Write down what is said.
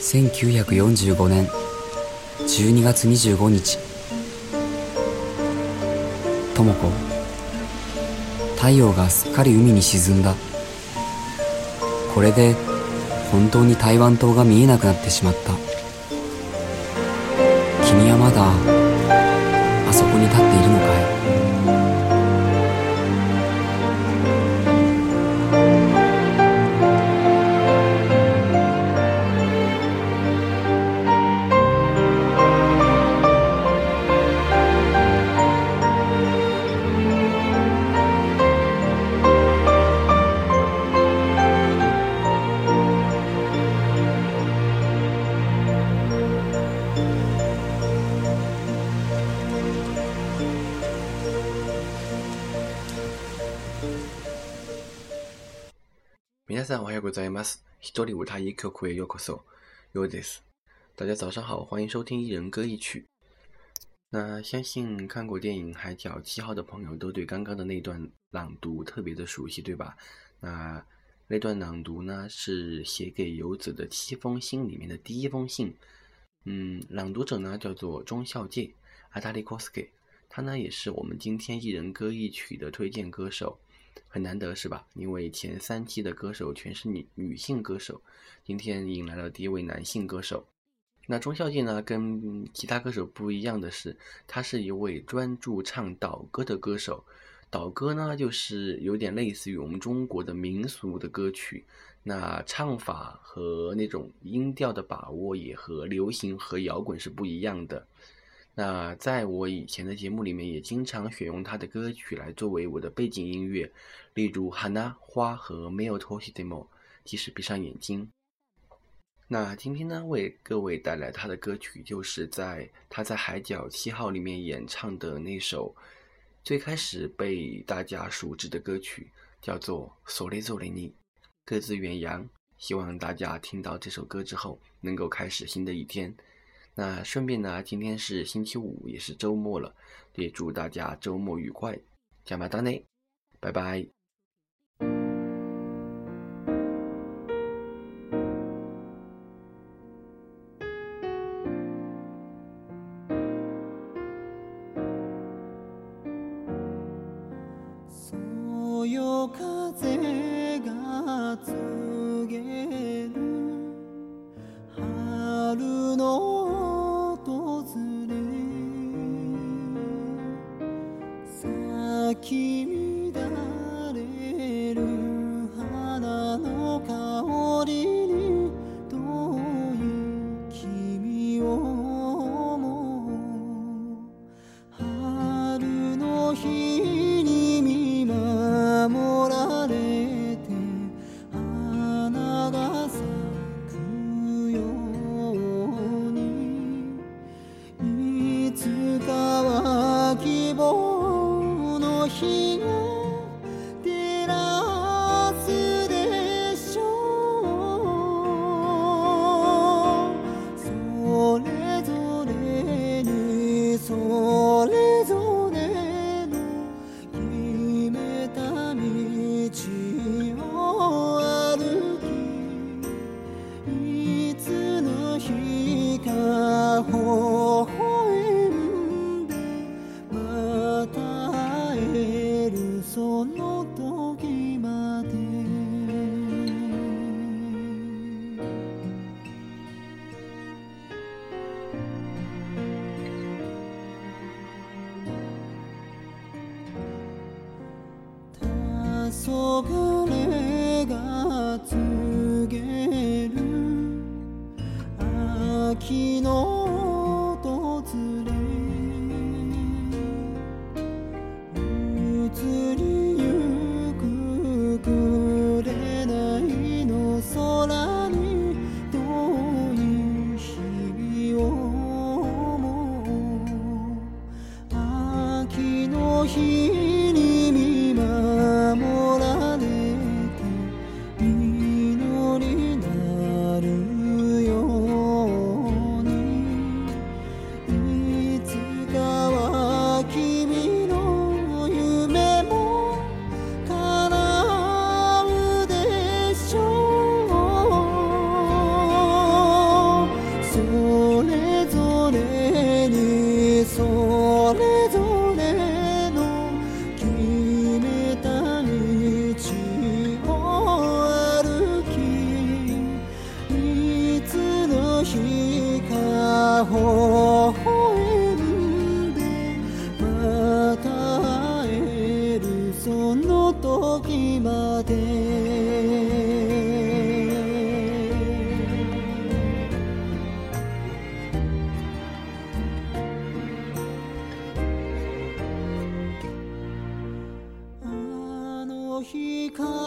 1945年12月25日智子太陽がすっかり海に沈んだこれで本当に台湾島が見えなくなってしまった明天早上我还要工作，没事。希多里乌他一口苦也有咳嗽，有这事。大家早上好，欢迎收听一人歌一曲。那相信看过电影《海角七号》的朋友，都对刚刚的那段朗读特别的熟悉，对吧？那那段朗读呢，是写给游子的七封信里面的第一封信。嗯，朗读者呢叫做钟孝介阿达利 l k o s k i 他呢也是我们今天一人歌一曲的推荐歌手。很难得是吧？因为前三期的歌手全是女女性歌手，今天迎来了第一位男性歌手。那钟孝敬呢？跟其他歌手不一样的是，他是一位专注唱倒歌的歌手。倒歌呢，就是有点类似于我们中国的民俗的歌曲。那唱法和那种音调的把握也和流行和摇滚是不一样的。那在我以前的节目里面，也经常选用他的歌曲来作为我的背景音乐，例如《hana 花》和《没有拖鞋 Demo》，即使闭上眼睛。那今天呢，为各位带来他的歌曲，就是在他在《海角七号》里面演唱的那首最开始被大家熟知的歌曲，叫做《所里奏的你》，各自远扬，希望大家听到这首歌之后，能够开始新的一天。那顺便呢，今天是星期五，也是周末了，也祝大家周末愉快，加码单内，拜拜。れが告げる秋の訪れ移りゆくくれないの空に遠い日々を思う秋の日て」「あの日から」